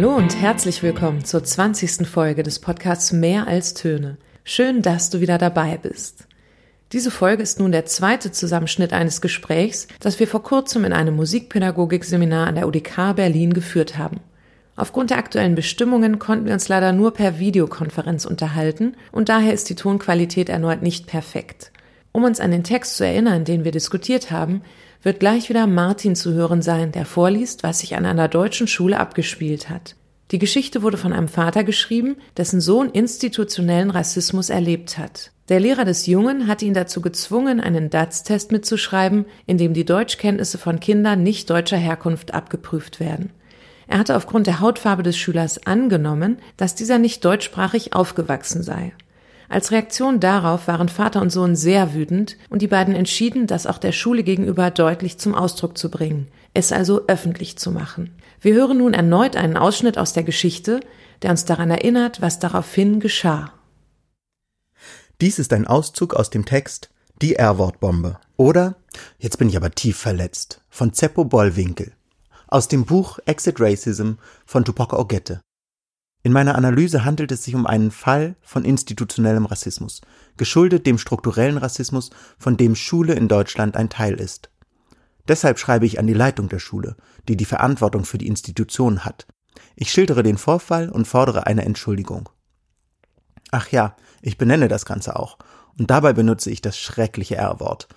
Hallo und herzlich willkommen zur 20. Folge des Podcasts Mehr als Töne. Schön, dass du wieder dabei bist. Diese Folge ist nun der zweite Zusammenschnitt eines Gesprächs, das wir vor kurzem in einem Musikpädagogik-Seminar an der UDK Berlin geführt haben. Aufgrund der aktuellen Bestimmungen konnten wir uns leider nur per Videokonferenz unterhalten und daher ist die Tonqualität erneut nicht perfekt. Um uns an den Text zu erinnern, den wir diskutiert haben, wird gleich wieder Martin zu hören sein, der vorliest, was sich an einer deutschen Schule abgespielt hat. Die Geschichte wurde von einem Vater geschrieben, dessen Sohn institutionellen Rassismus erlebt hat. Der Lehrer des Jungen hat ihn dazu gezwungen, einen DATS-Test mitzuschreiben, in dem die Deutschkenntnisse von Kindern nicht deutscher Herkunft abgeprüft werden. Er hatte aufgrund der Hautfarbe des Schülers angenommen, dass dieser nicht deutschsprachig aufgewachsen sei. Als Reaktion darauf waren Vater und Sohn sehr wütend und die beiden entschieden, das auch der Schule gegenüber deutlich zum Ausdruck zu bringen, es also öffentlich zu machen. Wir hören nun erneut einen Ausschnitt aus der Geschichte, der uns daran erinnert, was daraufhin geschah. Dies ist ein Auszug aus dem Text Die R-Wort-Bombe oder Jetzt bin ich aber tief verletzt von Zeppo Bollwinkel aus dem Buch Exit Racism von Tupac Ogette. In meiner Analyse handelt es sich um einen Fall von institutionellem Rassismus, geschuldet dem strukturellen Rassismus, von dem Schule in Deutschland ein Teil ist. Deshalb schreibe ich an die Leitung der Schule, die die Verantwortung für die Institution hat. Ich schildere den Vorfall und fordere eine Entschuldigung. Ach ja, ich benenne das Ganze auch, und dabei benutze ich das schreckliche R-Wort,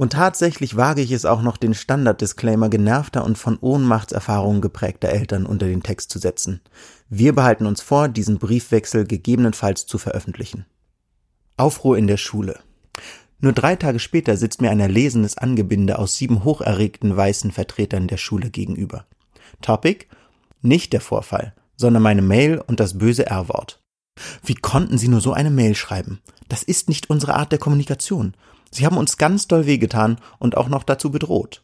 und tatsächlich wage ich es auch noch, den Standard-Disclaimer genervter und von Ohnmachtserfahrungen geprägter Eltern unter den Text zu setzen. Wir behalten uns vor, diesen Briefwechsel gegebenenfalls zu veröffentlichen. Aufruhr in der Schule. Nur drei Tage später sitzt mir ein erlesenes Angebinde aus sieben hocherregten weißen Vertretern der Schule gegenüber. Topic? Nicht der Vorfall, sondern meine Mail und das böse R-Wort. Wie konnten Sie nur so eine Mail schreiben? Das ist nicht unsere Art der Kommunikation. Sie haben uns ganz doll wehgetan und auch noch dazu bedroht.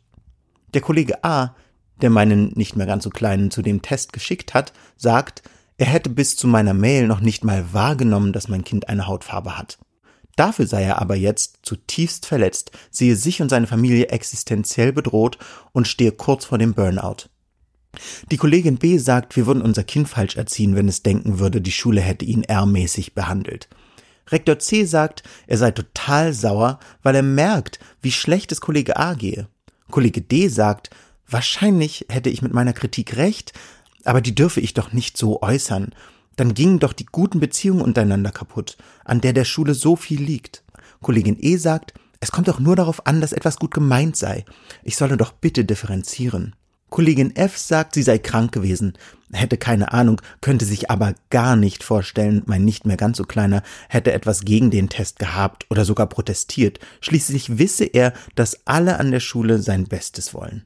Der Kollege A, der meinen nicht mehr ganz so kleinen zu dem Test geschickt hat, sagt, er hätte bis zu meiner Mail noch nicht mal wahrgenommen, dass mein Kind eine Hautfarbe hat. Dafür sei er aber jetzt zutiefst verletzt, sehe sich und seine Familie existenziell bedroht und stehe kurz vor dem Burnout. Die Kollegin B sagt, wir würden unser Kind falsch erziehen, wenn es denken würde, die Schule hätte ihn R-mäßig behandelt. Rektor C sagt, er sei total sauer, weil er merkt, wie schlecht es Kollege A gehe. Kollege D sagt, wahrscheinlich hätte ich mit meiner Kritik recht, aber die dürfe ich doch nicht so äußern. Dann gingen doch die guten Beziehungen untereinander kaputt, an der der Schule so viel liegt. Kollegin E sagt, es kommt doch nur darauf an, dass etwas gut gemeint sei. Ich solle doch bitte differenzieren. Kollegin F sagt, sie sei krank gewesen, hätte keine Ahnung, könnte sich aber gar nicht vorstellen, mein nicht mehr ganz so kleiner hätte etwas gegen den Test gehabt oder sogar protestiert. Schließlich wisse er, dass alle an der Schule sein Bestes wollen.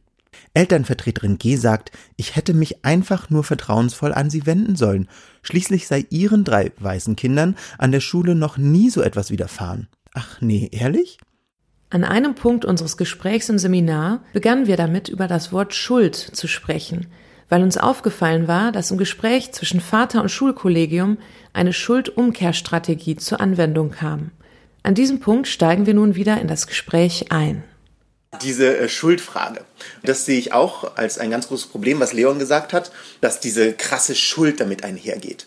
Elternvertreterin G sagt, ich hätte mich einfach nur vertrauensvoll an sie wenden sollen. Schließlich sei ihren drei weißen Kindern an der Schule noch nie so etwas widerfahren. Ach nee, ehrlich? An einem Punkt unseres Gesprächs im Seminar begannen wir damit, über das Wort Schuld zu sprechen, weil uns aufgefallen war, dass im Gespräch zwischen Vater und Schulkollegium eine Schuldumkehrstrategie zur Anwendung kam. An diesem Punkt steigen wir nun wieder in das Gespräch ein. Diese äh, Schuldfrage, das sehe ich auch als ein ganz großes Problem, was Leon gesagt hat, dass diese krasse Schuld damit einhergeht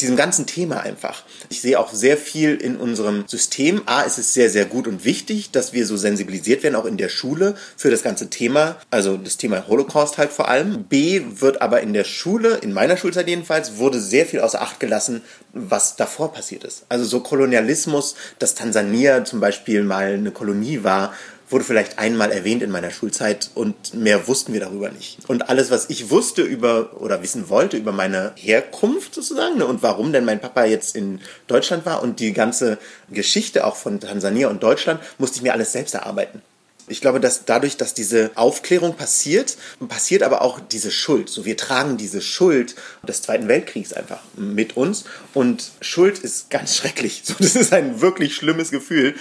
diesem ganzen Thema einfach. Ich sehe auch sehr viel in unserem System. A, ist es sehr, sehr gut und wichtig, dass wir so sensibilisiert werden, auch in der Schule, für das ganze Thema, also das Thema Holocaust halt vor allem. B, wird aber in der Schule, in meiner Schulzeit jedenfalls, wurde sehr viel außer Acht gelassen, was davor passiert ist. Also so Kolonialismus, dass Tansania zum Beispiel mal eine Kolonie war, wurde vielleicht einmal erwähnt in meiner Schulzeit und mehr wussten wir darüber nicht. Und alles, was ich wusste über oder wissen wollte über meine Herkunft sozusagen ne, und warum denn mein Papa jetzt in Deutschland war und die ganze Geschichte auch von Tansania und Deutschland, musste ich mir alles selbst erarbeiten. Ich glaube, dass dadurch, dass diese Aufklärung passiert, passiert aber auch diese Schuld. So, wir tragen diese Schuld des Zweiten Weltkriegs einfach mit uns. Und Schuld ist ganz schrecklich. So, das ist ein wirklich schlimmes Gefühl.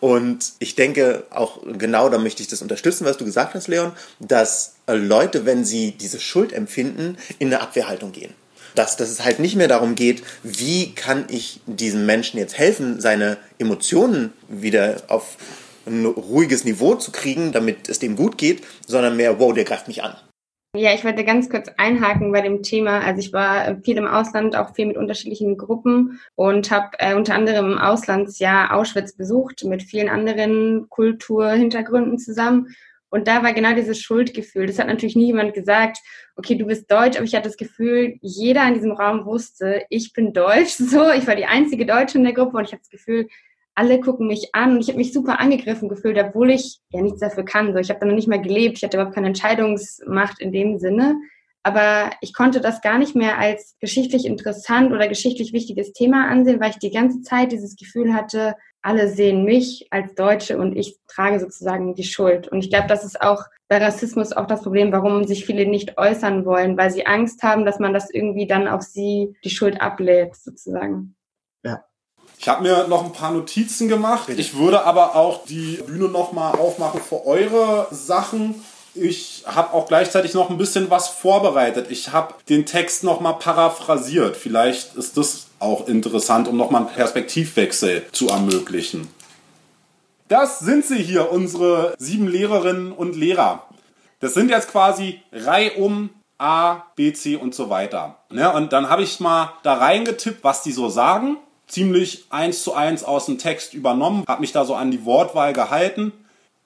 Und ich denke auch genau, da möchte ich das unterstützen, was du gesagt hast, Leon, dass Leute, wenn sie diese Schuld empfinden, in eine Abwehrhaltung gehen dass, dass es halt nicht mehr darum geht, wie kann ich diesem Menschen jetzt helfen, seine Emotionen wieder auf ein ruhiges Niveau zu kriegen, damit es dem gut geht, sondern mehr, wow, der greift mich an. Ja, ich wollte ganz kurz einhaken bei dem Thema. Also ich war viel im Ausland, auch viel mit unterschiedlichen Gruppen und habe äh, unter anderem im Auslandsjahr Auschwitz besucht mit vielen anderen Kulturhintergründen zusammen. Und da war genau dieses Schuldgefühl. Das hat natürlich nie jemand gesagt, okay, du bist deutsch, aber ich hatte das Gefühl, jeder in diesem Raum wusste, ich bin deutsch. So, ich war die einzige Deutsche in der Gruppe und ich habe das Gefühl, alle gucken mich an und ich habe mich super angegriffen gefühlt, obwohl ich ja nichts dafür kann. So, ich habe da noch nicht mal gelebt, ich hatte überhaupt keine Entscheidungsmacht in dem Sinne. Aber ich konnte das gar nicht mehr als geschichtlich interessant oder geschichtlich wichtiges Thema ansehen, weil ich die ganze Zeit dieses Gefühl hatte, alle sehen mich als Deutsche und ich trage sozusagen die Schuld. Und ich glaube, das ist auch bei Rassismus auch das Problem, warum sich viele nicht äußern wollen, weil sie Angst haben, dass man das irgendwie dann auf sie die Schuld ablädt, sozusagen. Ich habe mir noch ein paar Notizen gemacht. Ich würde aber auch die Bühne nochmal aufmachen für eure Sachen. Ich habe auch gleichzeitig noch ein bisschen was vorbereitet. Ich habe den Text nochmal paraphrasiert. Vielleicht ist das auch interessant, um nochmal einen Perspektivwechsel zu ermöglichen. Das sind sie hier, unsere sieben Lehrerinnen und Lehrer. Das sind jetzt quasi reihum A, B, C und so weiter. Ja, und dann habe ich mal da reingetippt, was die so sagen. Ziemlich eins zu eins aus dem Text übernommen, habe mich da so an die Wortwahl gehalten.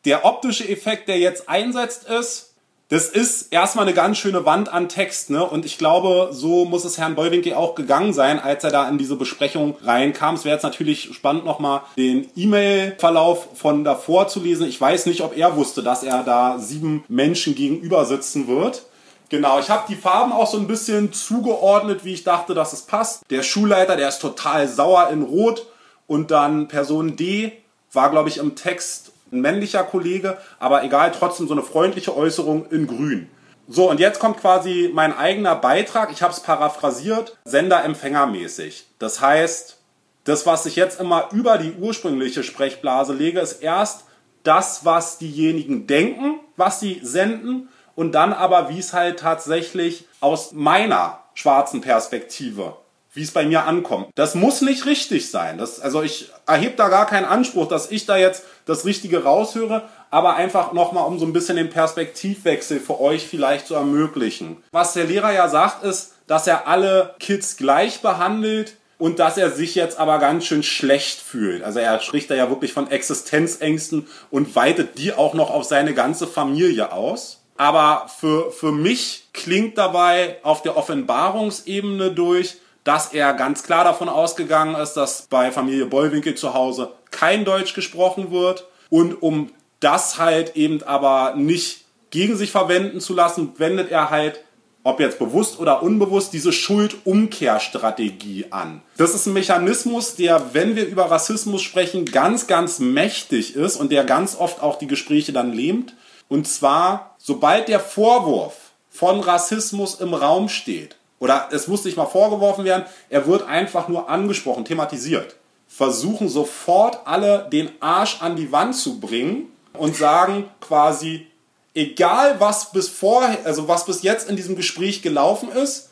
Der optische Effekt, der jetzt einsetzt, ist, das ist erstmal eine ganz schöne Wand an Text, ne? Und ich glaube, so muss es Herrn Bollwinkel auch gegangen sein, als er da in diese Besprechung reinkam. Es wäre jetzt natürlich spannend, nochmal den E-Mail-Verlauf von davor zu lesen. Ich weiß nicht, ob er wusste, dass er da sieben Menschen gegenüber sitzen wird. Genau, ich habe die Farben auch so ein bisschen zugeordnet, wie ich dachte, dass es passt. Der Schulleiter, der ist total sauer in Rot. Und dann Person D war, glaube ich, im Text ein männlicher Kollege, aber egal, trotzdem so eine freundliche Äußerung in grün. So, und jetzt kommt quasi mein eigener Beitrag. Ich habe es paraphrasiert, Sender-Empfänger-mäßig. Das heißt, das, was ich jetzt immer über die ursprüngliche Sprechblase lege, ist erst das, was diejenigen denken, was sie senden, und dann aber, wie es halt tatsächlich aus meiner schwarzen Perspektive wie es bei mir ankommt. Das muss nicht richtig sein. Das, also ich erhebe da gar keinen Anspruch, dass ich da jetzt das Richtige raushöre, aber einfach nochmal, um so ein bisschen den Perspektivwechsel für euch vielleicht zu ermöglichen. Was der Lehrer ja sagt, ist, dass er alle Kids gleich behandelt und dass er sich jetzt aber ganz schön schlecht fühlt. Also er spricht da ja wirklich von Existenzängsten und weitet die auch noch auf seine ganze Familie aus. Aber für, für mich klingt dabei auf der Offenbarungsebene durch, dass er ganz klar davon ausgegangen ist, dass bei Familie Bollwinkel zu Hause kein Deutsch gesprochen wird und um das halt eben aber nicht gegen sich verwenden zu lassen, wendet er halt, ob jetzt bewusst oder unbewusst, diese Schuldumkehrstrategie an. Das ist ein Mechanismus, der, wenn wir über Rassismus sprechen, ganz, ganz mächtig ist und der ganz oft auch die Gespräche dann lähmt. Und zwar, sobald der Vorwurf von Rassismus im Raum steht, oder es muss nicht mal vorgeworfen werden, er wird einfach nur angesprochen, thematisiert. Versuchen sofort alle den Arsch an die Wand zu bringen und sagen quasi, egal was bis vorher, also was bis jetzt in diesem Gespräch gelaufen ist,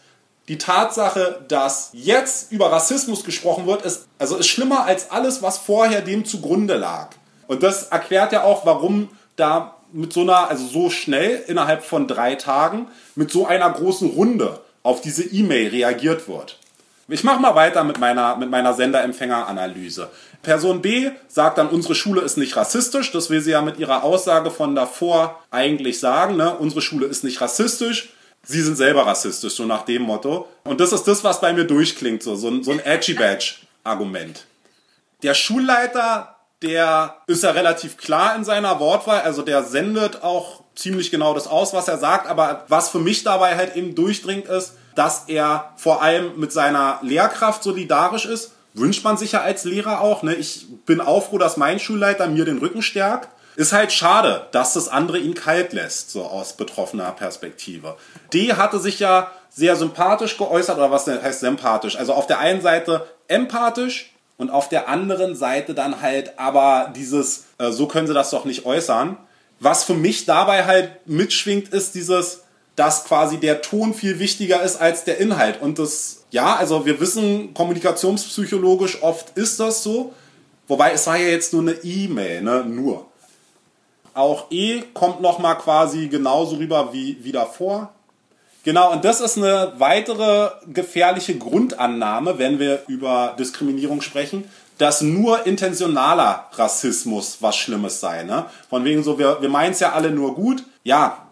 die Tatsache, dass jetzt über Rassismus gesprochen wird, ist, also ist schlimmer als alles, was vorher dem zugrunde lag. Und das erklärt ja auch, warum da mit so einer, also so schnell innerhalb von drei Tagen, mit so einer großen Runde auf diese E-Mail reagiert wird. Ich mache mal weiter mit meiner, mit meiner Senderempfängeranalyse. Person B sagt dann, unsere Schule ist nicht rassistisch. Das will sie ja mit ihrer Aussage von davor eigentlich sagen. Ne? Unsere Schule ist nicht rassistisch. Sie sind selber rassistisch, so nach dem Motto. Und das ist das, was bei mir durchklingt, so, so ein, so ein Edgy-Badge-Argument. Der Schulleiter, der ist ja relativ klar in seiner Wortwahl, also der sendet auch ziemlich genau das aus, was er sagt. Aber was für mich dabei halt eben durchdringt, ist, dass er vor allem mit seiner Lehrkraft solidarisch ist. Wünscht man sich ja als Lehrer auch. Ne? Ich bin auch froh, dass mein Schulleiter mir den Rücken stärkt. Ist halt schade, dass das andere ihn kalt lässt, so aus betroffener Perspektive. D hatte sich ja sehr sympathisch geäußert, oder was heißt sympathisch? Also auf der einen Seite empathisch und auf der anderen Seite dann halt aber dieses, äh, so können sie das doch nicht äußern. Was für mich dabei halt mitschwingt, ist dieses, dass quasi der Ton viel wichtiger ist als der Inhalt. Und das, ja, also wir wissen, kommunikationspsychologisch oft ist das so. Wobei es war ja jetzt nur eine E-Mail, ne? Nur. Auch E kommt nochmal quasi genauso rüber wie, wie davor. Genau, und das ist eine weitere gefährliche Grundannahme, wenn wir über Diskriminierung sprechen, dass nur intentionaler Rassismus was Schlimmes sei. Ne? Von wegen so, wir, wir meinen es ja alle nur gut. Ja,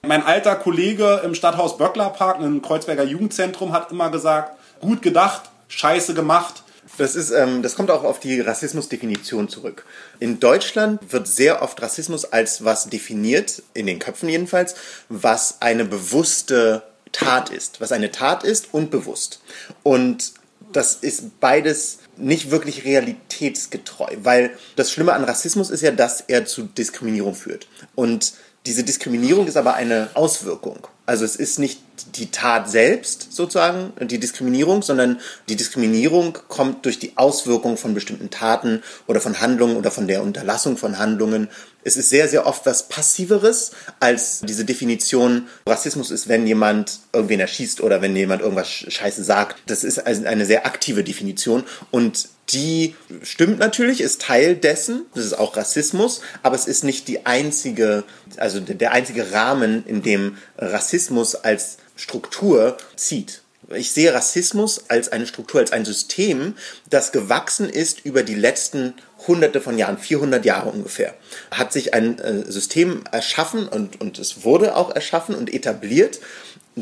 mein alter Kollege im Stadthaus Böcklerpark, im Kreuzberger Jugendzentrum, hat immer gesagt, gut gedacht, scheiße gemacht. Das, ist, ähm, das kommt auch auf die Rassismusdefinition zurück. In Deutschland wird sehr oft Rassismus als was definiert, in den Köpfen jedenfalls, was eine bewusste Tat ist. Was eine Tat ist und bewusst. Und das ist beides nicht wirklich realitätsgetreu, weil das Schlimme an Rassismus ist ja, dass er zu Diskriminierung führt. Und diese Diskriminierung ist aber eine Auswirkung. Also es ist nicht die Tat selbst sozusagen, die Diskriminierung, sondern die Diskriminierung kommt durch die Auswirkung von bestimmten Taten oder von Handlungen oder von der Unterlassung von Handlungen. Es ist sehr, sehr oft was Passiveres als diese Definition. Rassismus ist, wenn jemand irgendwen erschießt oder wenn jemand irgendwas Scheiße sagt. Das ist also eine sehr aktive Definition und die stimmt natürlich, ist Teil dessen, das ist auch Rassismus, aber es ist nicht die einzige, also der einzige Rahmen, in dem Rassismus als Struktur zieht. Ich sehe Rassismus als eine Struktur, als ein System, das gewachsen ist über die letzten hunderte von Jahren, 400 Jahre ungefähr, hat sich ein äh, System erschaffen und, und es wurde auch erschaffen und etabliert,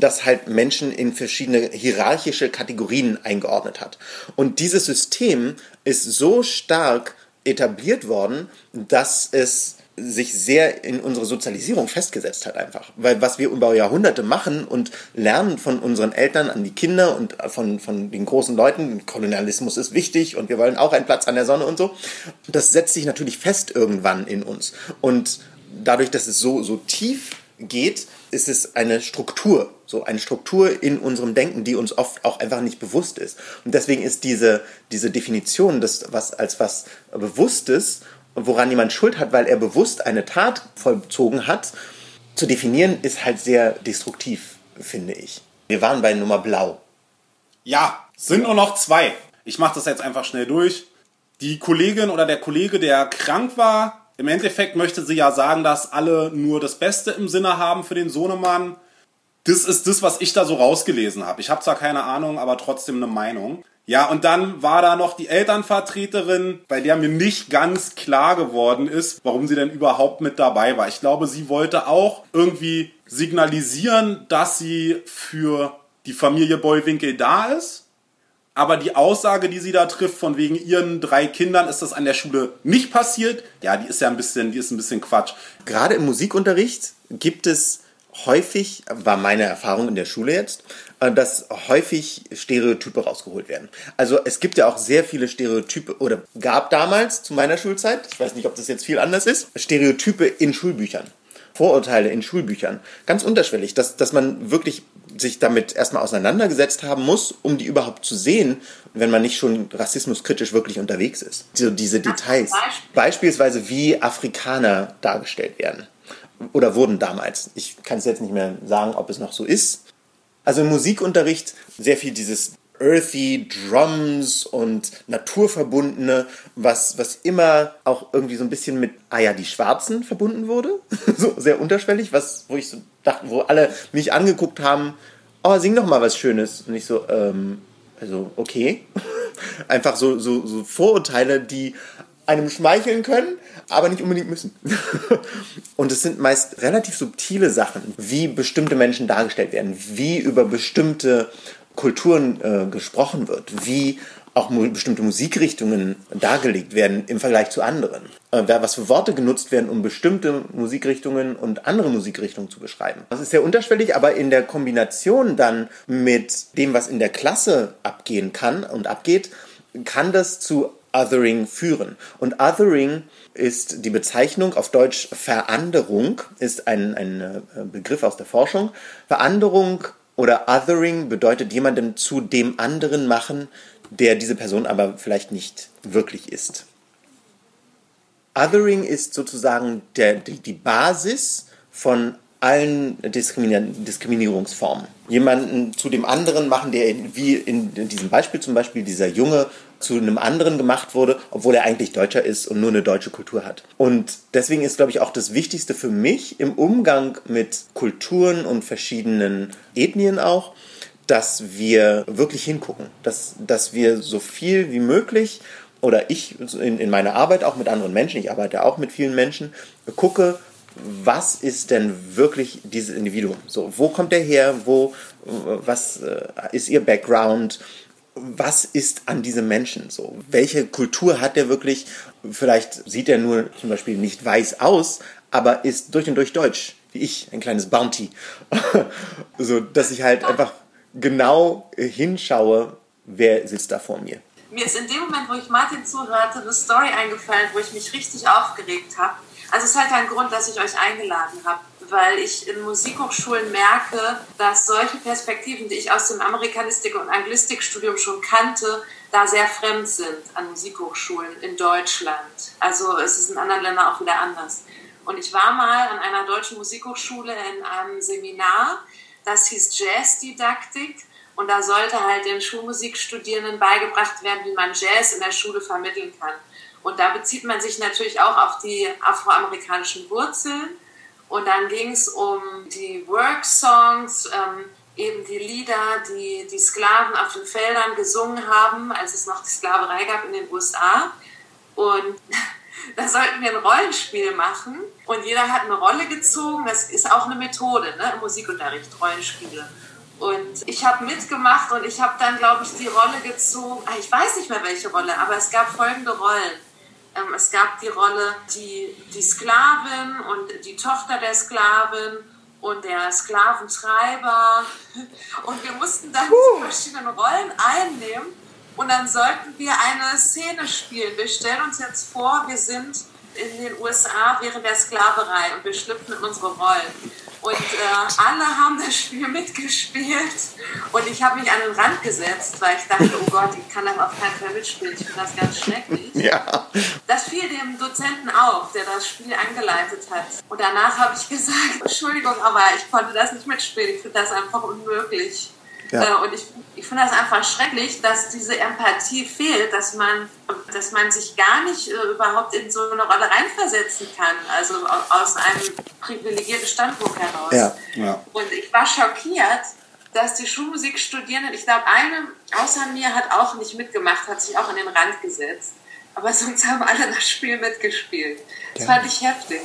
das halt Menschen in verschiedene hierarchische Kategorien eingeordnet hat. Und dieses System ist so stark etabliert worden, dass es sich sehr in unsere Sozialisierung festgesetzt hat einfach. Weil was wir über Jahrhunderte machen und lernen von unseren Eltern an die Kinder und von, von den großen Leuten, Kolonialismus ist wichtig und wir wollen auch einen Platz an der Sonne und so, das setzt sich natürlich fest irgendwann in uns. Und dadurch, dass es so, so tief geht, ist es eine Struktur, so eine Struktur in unserem Denken, die uns oft auch einfach nicht bewusst ist. Und deswegen ist diese, diese Definition des, was, als was Bewusstes, woran jemand Schuld hat, weil er bewusst eine Tat vollzogen hat, zu definieren, ist halt sehr destruktiv, finde ich. Wir waren bei Nummer Blau. Ja, sind nur noch zwei. Ich mache das jetzt einfach schnell durch. Die Kollegin oder der Kollege, der krank war, im Endeffekt möchte sie ja sagen, dass alle nur das Beste im Sinne haben für den Sohnemann. Das ist das, was ich da so rausgelesen habe. Ich habe zwar keine Ahnung, aber trotzdem eine Meinung. Ja, und dann war da noch die Elternvertreterin, bei der mir nicht ganz klar geworden ist, warum sie denn überhaupt mit dabei war. Ich glaube, sie wollte auch irgendwie signalisieren, dass sie für die Familie Bollwinkel da ist aber die Aussage, die sie da trifft, von wegen ihren drei Kindern ist das an der Schule nicht passiert, ja, die ist ja ein bisschen, die ist ein bisschen Quatsch. Gerade im Musikunterricht gibt es häufig, war meine Erfahrung in der Schule jetzt, äh, dass häufig Stereotype rausgeholt werden. Also es gibt ja auch sehr viele Stereotype oder gab damals zu meiner Schulzeit, ich weiß nicht, ob das jetzt viel anders ist, Stereotype in Schulbüchern. Vorurteile in Schulbüchern. Ganz unterschwellig, dass, dass man wirklich sich damit erstmal auseinandergesetzt haben muss, um die überhaupt zu sehen, wenn man nicht schon rassismuskritisch wirklich unterwegs ist. So diese Details. Beispielsweise wie Afrikaner dargestellt werden. Oder wurden damals. Ich kann es jetzt nicht mehr sagen, ob es noch so ist. Also im Musikunterricht sehr viel dieses earthy Drums und naturverbundene, was, was immer auch irgendwie so ein bisschen mit, ah ja, die Schwarzen verbunden wurde. so sehr unterschwellig, was, wo ich so dachte, wo alle mich angeguckt haben, oh, sing doch mal was Schönes. Und ich so, ähm, also, okay. Einfach so, so, so Vorurteile, die einem schmeicheln können, aber nicht unbedingt müssen. und es sind meist relativ subtile Sachen, wie bestimmte Menschen dargestellt werden, wie über bestimmte Kulturen äh, gesprochen wird, wie auch mu bestimmte Musikrichtungen dargelegt werden im Vergleich zu anderen. Äh, was für Worte genutzt werden, um bestimmte Musikrichtungen und andere Musikrichtungen zu beschreiben. Das ist sehr unterschwellig, aber in der Kombination dann mit dem, was in der Klasse abgehen kann und abgeht, kann das zu Othering führen. Und Othering ist die Bezeichnung auf Deutsch Veranderung, ist ein, ein äh, Begriff aus der Forschung. Veranderung oder Othering bedeutet jemandem zu dem anderen machen, der diese Person aber vielleicht nicht wirklich ist. Othering ist sozusagen der, die, die Basis von allen Diskriminierungsformen. Jemanden zu dem anderen machen, der wie in, in diesem Beispiel zum Beispiel dieser Junge zu einem anderen gemacht wurde, obwohl er eigentlich Deutscher ist und nur eine deutsche Kultur hat. Und deswegen ist, glaube ich, auch das Wichtigste für mich im Umgang mit Kulturen und verschiedenen Ethnien auch, dass wir wirklich hingucken, dass, dass wir so viel wie möglich oder ich in, in meiner Arbeit auch mit anderen Menschen, ich arbeite auch mit vielen Menschen, gucke, was ist denn wirklich dieses Individuum? So, wo kommt er her? Wo, was äh, ist ihr Background? Was ist an diesem Menschen so? Welche Kultur hat er wirklich? Vielleicht sieht er nur zum Beispiel nicht weiß aus, aber ist durch und durch deutsch, wie ich, ein kleines Bounty. so, dass ich halt einfach genau hinschaue, wer sitzt da vor mir. Mir ist in dem Moment, wo ich Martin zuhörte, eine Story eingefallen, wo ich mich richtig aufgeregt habe also es ist halt ein Grund, dass ich euch eingeladen habe, weil ich in Musikhochschulen merke, dass solche Perspektiven, die ich aus dem Amerikanistik- und Anglistikstudium schon kannte, da sehr fremd sind an Musikhochschulen in Deutschland. Also es ist in anderen Ländern auch wieder anders. Und ich war mal an einer deutschen Musikhochschule in einem Seminar, das hieß Jazzdidaktik. Und da sollte halt den Schulmusikstudierenden beigebracht werden, wie man Jazz in der Schule vermitteln kann. Und da bezieht man sich natürlich auch auf die afroamerikanischen Wurzeln. Und dann ging es um die Work-Songs, ähm, eben die Lieder, die die Sklaven auf den Feldern gesungen haben, als es noch die Sklaverei gab in den USA. Und da sollten wir ein Rollenspiel machen und jeder hat eine Rolle gezogen. Das ist auch eine Methode ne, im Musikunterricht, Rollenspiele. Und ich habe mitgemacht und ich habe dann, glaube ich, die Rolle gezogen. Ah, ich weiß nicht mehr welche Rolle, aber es gab folgende Rollen. Ähm, es gab die Rolle die, die Sklavin und die Tochter der Sklavin und der Sklaventreiber. Und wir mussten dann uh. verschiedene Rollen einnehmen und dann sollten wir eine Szene spielen. Wir stellen uns jetzt vor, wir sind in den USA während der Sklaverei und wir schlüpfen in unsere Rollen. Und äh, alle haben das Spiel mitgespielt und ich habe mich an den Rand gesetzt, weil ich dachte, oh Gott, ich kann das auf keinen Fall mitspielen. Ich finde das ganz schrecklich. Ja. Das fiel dem Dozenten auf, der das Spiel angeleitet hat. Und danach habe ich gesagt, Entschuldigung, aber ich konnte das nicht mitspielen. Ich finde das einfach unmöglich. Ja. Äh, und ich, ich finde das einfach schrecklich, dass diese Empathie fehlt, dass man, dass man sich gar nicht äh, überhaupt in so eine Rolle reinversetzen kann, also aus einem privilegierten Standpunkt heraus. Ja. Ja. Und ich war schockiert, dass die Schulmusikstudierenden, ich glaube, eine außer mir hat auch nicht mitgemacht, hat sich auch an den Rand gesetzt. Aber sonst haben alle das Spiel mitgespielt. Das fand ich heftig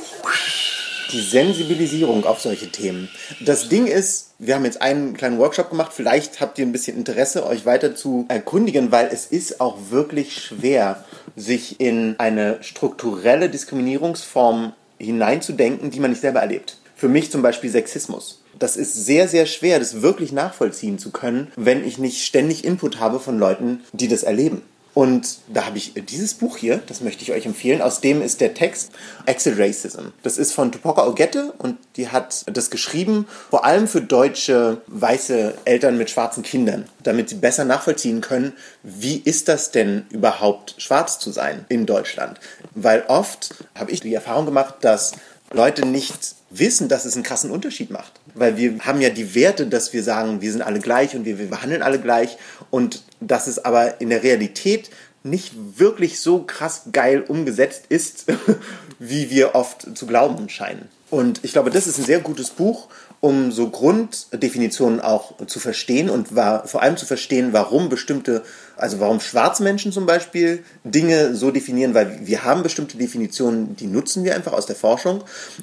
die Sensibilisierung auf solche Themen. Das Ding ist, wir haben jetzt einen kleinen Workshop gemacht. Vielleicht habt ihr ein bisschen Interesse, euch weiter zu erkundigen, weil es ist auch wirklich schwer, sich in eine strukturelle Diskriminierungsform hineinzudenken, die man nicht selber erlebt. Für mich zum Beispiel Sexismus. Das ist sehr, sehr schwer, das wirklich nachvollziehen zu können, wenn ich nicht ständig Input habe von Leuten, die das erleben. Und da habe ich dieses Buch hier, das möchte ich euch empfehlen. Aus dem ist der Text Exit Racism. Das ist von Tupoka Ogette und die hat das geschrieben, vor allem für deutsche weiße Eltern mit schwarzen Kindern, damit sie besser nachvollziehen können, wie ist das denn überhaupt schwarz zu sein in Deutschland. Weil oft habe ich die Erfahrung gemacht, dass Leute nicht wissen, dass es einen krassen Unterschied macht. Weil wir haben ja die Werte, dass wir sagen, wir sind alle gleich und wir, wir behandeln alle gleich. Und dass es aber in der Realität nicht wirklich so krass geil umgesetzt ist, wie wir oft zu glauben scheinen. Und ich glaube, das ist ein sehr gutes Buch, um so Grunddefinitionen auch zu verstehen und war, vor allem zu verstehen, warum bestimmte also warum schwarze Menschen zum Beispiel Dinge so definieren, weil wir haben bestimmte Definitionen, die nutzen wir einfach aus der Forschung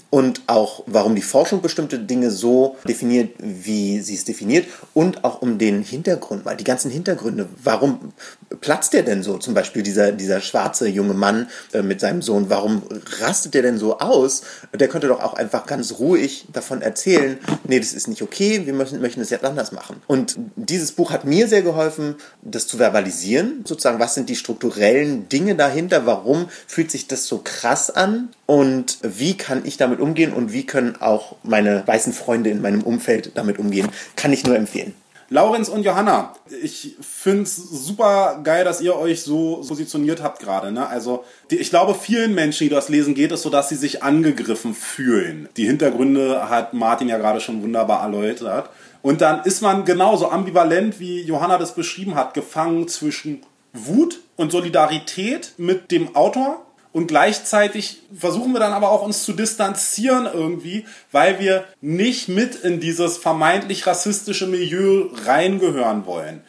und auch warum die Forschung bestimmte Dinge so definiert, wie sie es definiert und auch um den Hintergrund, weil die ganzen Hintergründe, warum platzt der denn so? Zum Beispiel dieser, dieser schwarze junge Mann äh, mit seinem Sohn, warum rastet der denn so aus? Der könnte doch auch einfach ganz ruhig davon erzählen, nee, das ist nicht okay, wir möchten, möchten das jetzt anders machen. Und dieses Buch hat mir sehr geholfen, das zu verbalisieren verbalisieren, sozusagen, was sind die strukturellen Dinge dahinter, warum fühlt sich das so krass an und wie kann ich damit umgehen und wie können auch meine weißen Freunde in meinem Umfeld damit umgehen, kann ich nur empfehlen. Laurenz und Johanna, ich finde es super geil, dass ihr euch so positioniert habt gerade. Ne? Also die, ich glaube, vielen Menschen, die das lesen, geht es so, dass sie sich angegriffen fühlen. Die Hintergründe hat Martin ja gerade schon wunderbar erläutert. Und dann ist man genauso ambivalent, wie Johanna das beschrieben hat, gefangen zwischen Wut und Solidarität mit dem Autor und gleichzeitig versuchen wir dann aber auch uns zu distanzieren irgendwie, weil wir nicht mit in dieses vermeintlich rassistische Milieu reingehören wollen.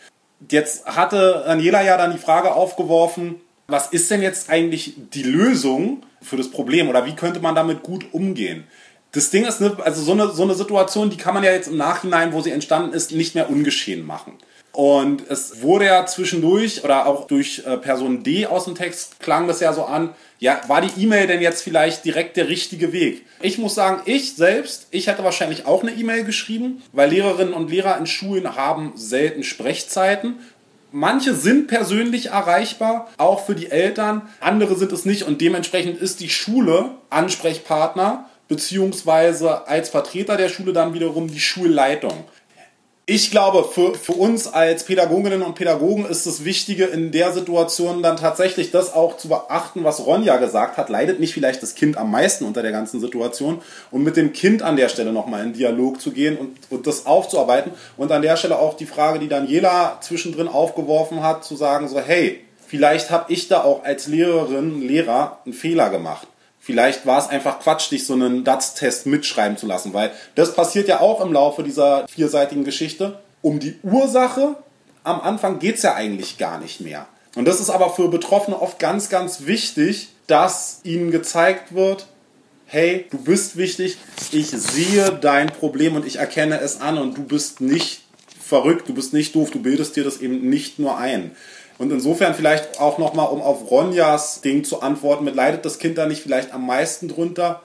Jetzt hatte Daniela ja dann die Frage aufgeworfen, was ist denn jetzt eigentlich die Lösung für das Problem oder wie könnte man damit gut umgehen? Das Ding ist, ne, also so eine, so eine Situation, die kann man ja jetzt im Nachhinein, wo sie entstanden ist, nicht mehr ungeschehen machen. Und es wurde ja zwischendurch oder auch durch äh, Person D aus dem Text klang das ja so an, ja, war die E-Mail denn jetzt vielleicht direkt der richtige Weg? Ich muss sagen, ich selbst, ich hätte wahrscheinlich auch eine E-Mail geschrieben, weil Lehrerinnen und Lehrer in Schulen haben selten Sprechzeiten. Manche sind persönlich erreichbar, auch für die Eltern, andere sind es nicht und dementsprechend ist die Schule Ansprechpartner beziehungsweise als Vertreter der Schule dann wiederum die Schulleitung ich glaube, für, für uns als Pädagoginnen und Pädagogen ist das Wichtige in der Situation dann tatsächlich das auch zu beachten, was Ronja gesagt hat. Leidet nicht vielleicht das Kind am meisten unter der ganzen Situation und mit dem Kind an der Stelle nochmal in Dialog zu gehen und, und das aufzuarbeiten. Und an der Stelle auch die Frage, die Daniela zwischendrin aufgeworfen hat, zu sagen so, hey, vielleicht habe ich da auch als Lehrerin, Lehrer einen Fehler gemacht. Vielleicht war es einfach Quatsch, dich so einen DATS-Test mitschreiben zu lassen, weil das passiert ja auch im Laufe dieser vierseitigen Geschichte. Um die Ursache am Anfang geht es ja eigentlich gar nicht mehr. Und das ist aber für Betroffene oft ganz, ganz wichtig, dass ihnen gezeigt wird, hey, du bist wichtig, ich sehe dein Problem und ich erkenne es an und du bist nicht verrückt, du bist nicht doof, du bildest dir das eben nicht nur ein. Und insofern vielleicht auch nochmal, um auf Ronjas Ding zu antworten, mit leidet das Kind da nicht vielleicht am meisten drunter?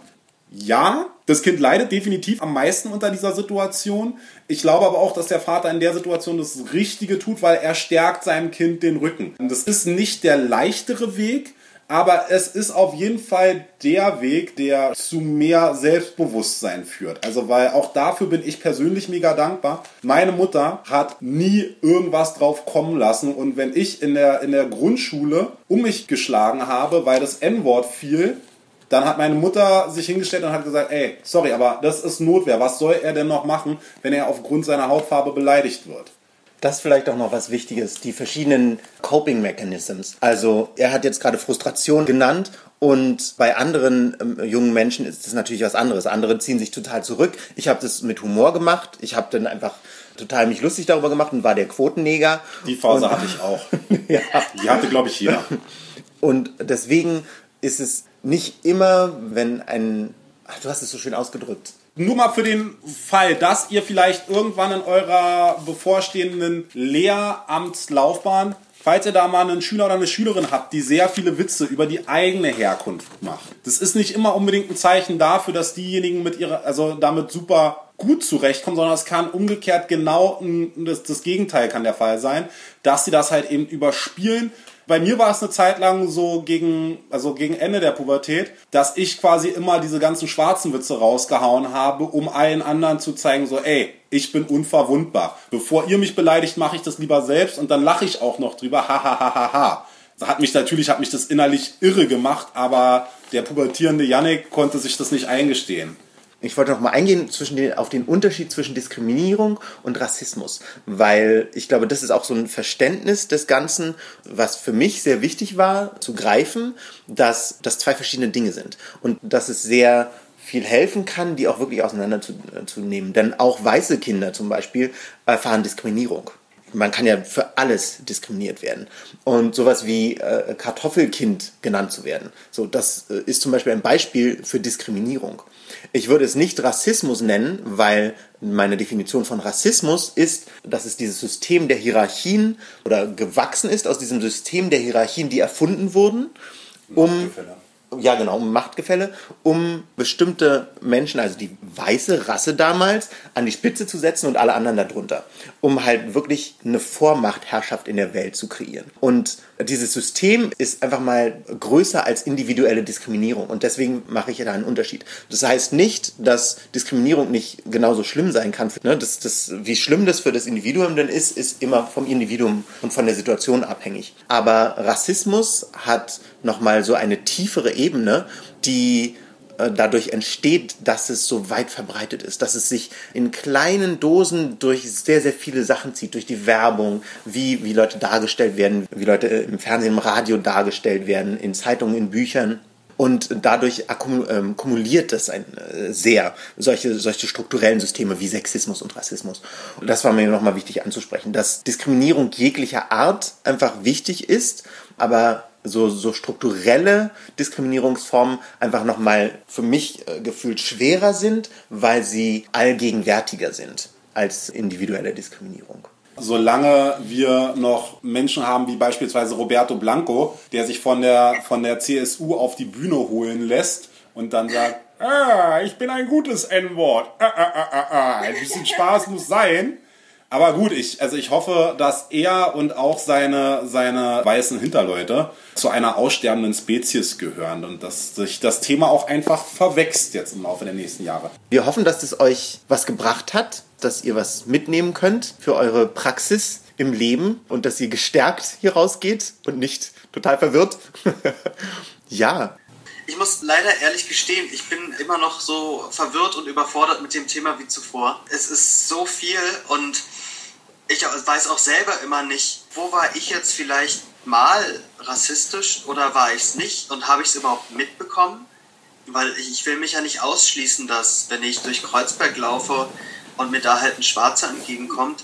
Ja, das Kind leidet definitiv am meisten unter dieser Situation. Ich glaube aber auch, dass der Vater in der Situation das Richtige tut, weil er stärkt seinem Kind den Rücken. Und das ist nicht der leichtere Weg, aber es ist auf jeden Fall der Weg, der zu mehr Selbstbewusstsein führt. Also, weil auch dafür bin ich persönlich mega dankbar. Meine Mutter hat nie irgendwas drauf kommen lassen. Und wenn ich in der, in der Grundschule um mich geschlagen habe, weil das N-Wort fiel, dann hat meine Mutter sich hingestellt und hat gesagt, ey, sorry, aber das ist Notwehr. Was soll er denn noch machen, wenn er aufgrund seiner Hautfarbe beleidigt wird? Das ist vielleicht auch noch was Wichtiges, die verschiedenen Coping Mechanisms. Also er hat jetzt gerade Frustration genannt und bei anderen ähm, jungen Menschen ist das natürlich was anderes. Andere ziehen sich total zurück. Ich habe das mit Humor gemacht. Ich habe dann einfach total mich lustig darüber gemacht und war der Quotenneger. Die Phase und, hatte ich auch. ja. Die hatte, glaube ich, jeder. Und deswegen ist es nicht immer, wenn ein, ach, du hast es so schön ausgedrückt, nur mal für den Fall, dass ihr vielleicht irgendwann in eurer bevorstehenden Lehramtslaufbahn, falls ihr da mal einen Schüler oder eine Schülerin habt, die sehr viele Witze über die eigene Herkunft macht. Das ist nicht immer unbedingt ein Zeichen dafür, dass diejenigen mit ihrer, also damit super gut zurechtkommen, sondern es kann umgekehrt genau das, das Gegenteil kann der Fall sein, dass sie das halt eben überspielen bei mir war es eine Zeit lang so gegen, also gegen Ende der Pubertät, dass ich quasi immer diese ganzen schwarzen Witze rausgehauen habe, um allen anderen zu zeigen, so, ey, ich bin unverwundbar. Bevor ihr mich beleidigt, mache ich das lieber selbst und dann lache ich auch noch drüber, ha, ha, ha, ha, ha. Hat mich natürlich, hat mich das innerlich irre gemacht, aber der pubertierende Yannick konnte sich das nicht eingestehen. Ich wollte noch mal eingehen zwischen den, auf den Unterschied zwischen Diskriminierung und Rassismus, weil ich glaube, das ist auch so ein Verständnis des Ganzen, was für mich sehr wichtig war zu greifen, dass das zwei verschiedene Dinge sind und dass es sehr viel helfen kann, die auch wirklich auseinanderzunehmen. Denn auch weiße Kinder zum Beispiel erfahren Diskriminierung man kann ja für alles diskriminiert werden. Und sowas wie äh, Kartoffelkind genannt zu werden, so das äh, ist zum Beispiel ein Beispiel für Diskriminierung. Ich würde es nicht Rassismus nennen, weil meine Definition von Rassismus ist, dass es dieses System der Hierarchien oder gewachsen ist aus diesem System der Hierarchien, die erfunden wurden, um ja genau, um Machtgefälle, um bestimmte Menschen, also die weiße Rasse damals, an die Spitze zu setzen und alle anderen darunter, um halt wirklich eine Vormachtherrschaft in der Welt zu kreieren. Und dieses System ist einfach mal größer als individuelle Diskriminierung und deswegen mache ich da einen Unterschied. Das heißt nicht, dass Diskriminierung nicht genauso schlimm sein kann. Ne? Das, das, wie schlimm das für das Individuum denn ist, ist immer vom Individuum und von der Situation abhängig. Aber Rassismus hat nochmal so eine tiefere Ebene, die dadurch entsteht, dass es so weit verbreitet ist, dass es sich in kleinen Dosen durch sehr, sehr viele Sachen zieht, durch die Werbung, wie, wie Leute dargestellt werden, wie Leute im Fernsehen, im Radio dargestellt werden, in Zeitungen, in Büchern. Und dadurch ähm, kumuliert das ein, äh, sehr solche, solche strukturellen Systeme wie Sexismus und Rassismus. Und das war mir nochmal wichtig anzusprechen, dass Diskriminierung jeglicher Art einfach wichtig ist, aber so, so strukturelle Diskriminierungsformen einfach nochmal für mich äh, gefühlt schwerer sind, weil sie allgegenwärtiger sind als individuelle Diskriminierung. Solange wir noch Menschen haben wie beispielsweise Roberto Blanco, der sich von der, von der CSU auf die Bühne holen lässt und dann sagt, ah, ich bin ein gutes N-Wort, ah, ah, ah, ah, ah. ein bisschen Spaß muss sein aber gut, ich, also ich hoffe, dass er und auch seine, seine weißen Hinterleute zu einer aussterbenden Spezies gehören und dass sich das Thema auch einfach verwächst jetzt im Laufe der nächsten Jahre. Wir hoffen, dass es euch was gebracht hat, dass ihr was mitnehmen könnt für eure Praxis im Leben und dass ihr gestärkt hier rausgeht und nicht total verwirrt. ja, ich muss leider ehrlich gestehen, ich bin immer noch so verwirrt und überfordert mit dem Thema wie zuvor. Es ist so viel und ich weiß auch selber immer nicht, wo war ich jetzt vielleicht mal rassistisch oder war ich es nicht und habe ich es überhaupt mitbekommen? Weil ich will mich ja nicht ausschließen, dass wenn ich durch Kreuzberg laufe und mir da halt ein Schwarzer entgegenkommt,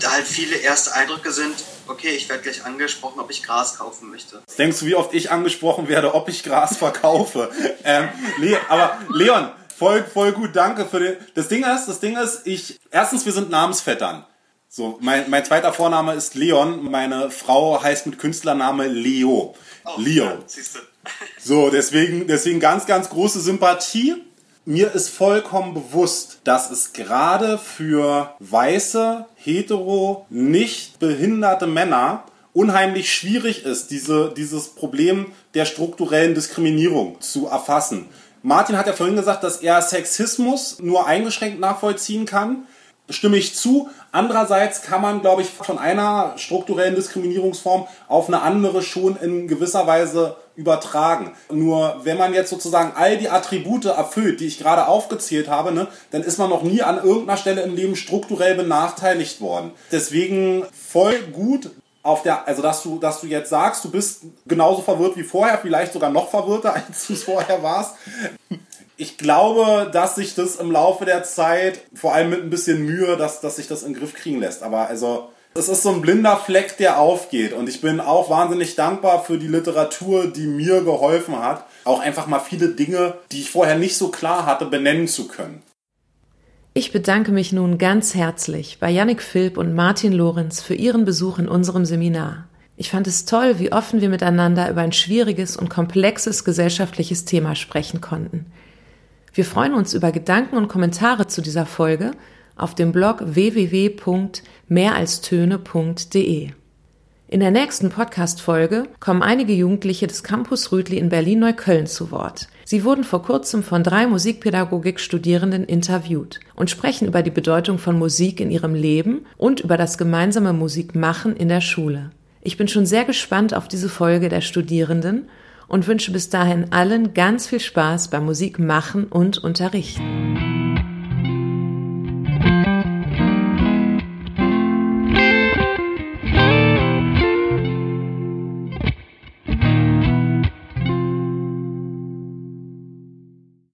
da halt viele erste Eindrücke sind, okay, ich werde gleich angesprochen, ob ich Gras kaufen möchte. Denkst du, wie oft ich angesprochen werde, ob ich Gras verkaufe? ähm, Le aber Leon, voll, voll gut, danke für den. Das Ding ist, das Ding ist, ich, erstens, wir sind Namensvettern. So, mein, mein zweiter Vorname ist Leon, meine Frau heißt mit Künstlername Leo. Oh, Leo. Ja, so, deswegen, deswegen ganz, ganz große Sympathie mir ist vollkommen bewusst, dass es gerade für weiße, hetero, nicht behinderte Männer unheimlich schwierig ist, diese, dieses Problem der strukturellen Diskriminierung zu erfassen. Martin hat ja vorhin gesagt, dass er Sexismus nur eingeschränkt nachvollziehen kann stimme ich zu. Andererseits kann man, glaube ich, von einer strukturellen Diskriminierungsform auf eine andere schon in gewisser Weise übertragen. Nur wenn man jetzt sozusagen all die Attribute erfüllt, die ich gerade aufgezählt habe, ne, dann ist man noch nie an irgendeiner Stelle im Leben strukturell benachteiligt worden. Deswegen voll gut auf der, also dass du, dass du jetzt sagst, du bist genauso verwirrt wie vorher, vielleicht sogar noch verwirrter, als du es vorher warst ich glaube, dass sich das im Laufe der Zeit, vor allem mit ein bisschen Mühe, dass, dass sich das in den Griff kriegen lässt. Aber also, es ist so ein blinder Fleck, der aufgeht. Und ich bin auch wahnsinnig dankbar für die Literatur, die mir geholfen hat, auch einfach mal viele Dinge, die ich vorher nicht so klar hatte, benennen zu können. Ich bedanke mich nun ganz herzlich bei Yannick Philipp und Martin Lorenz für ihren Besuch in unserem Seminar. Ich fand es toll, wie offen wir miteinander über ein schwieriges und komplexes gesellschaftliches Thema sprechen konnten. Wir freuen uns über Gedanken und Kommentare zu dieser Folge auf dem Blog www.mehralstöne.de. In der nächsten Podcast-Folge kommen einige Jugendliche des Campus Rütli in Berlin-Neukölln zu Wort. Sie wurden vor kurzem von drei Musikpädagogik-Studierenden interviewt und sprechen über die Bedeutung von Musik in ihrem Leben und über das gemeinsame Musikmachen in der Schule. Ich bin schon sehr gespannt auf diese Folge der Studierenden und wünsche bis dahin allen ganz viel Spaß beim Musik machen und unterrichten.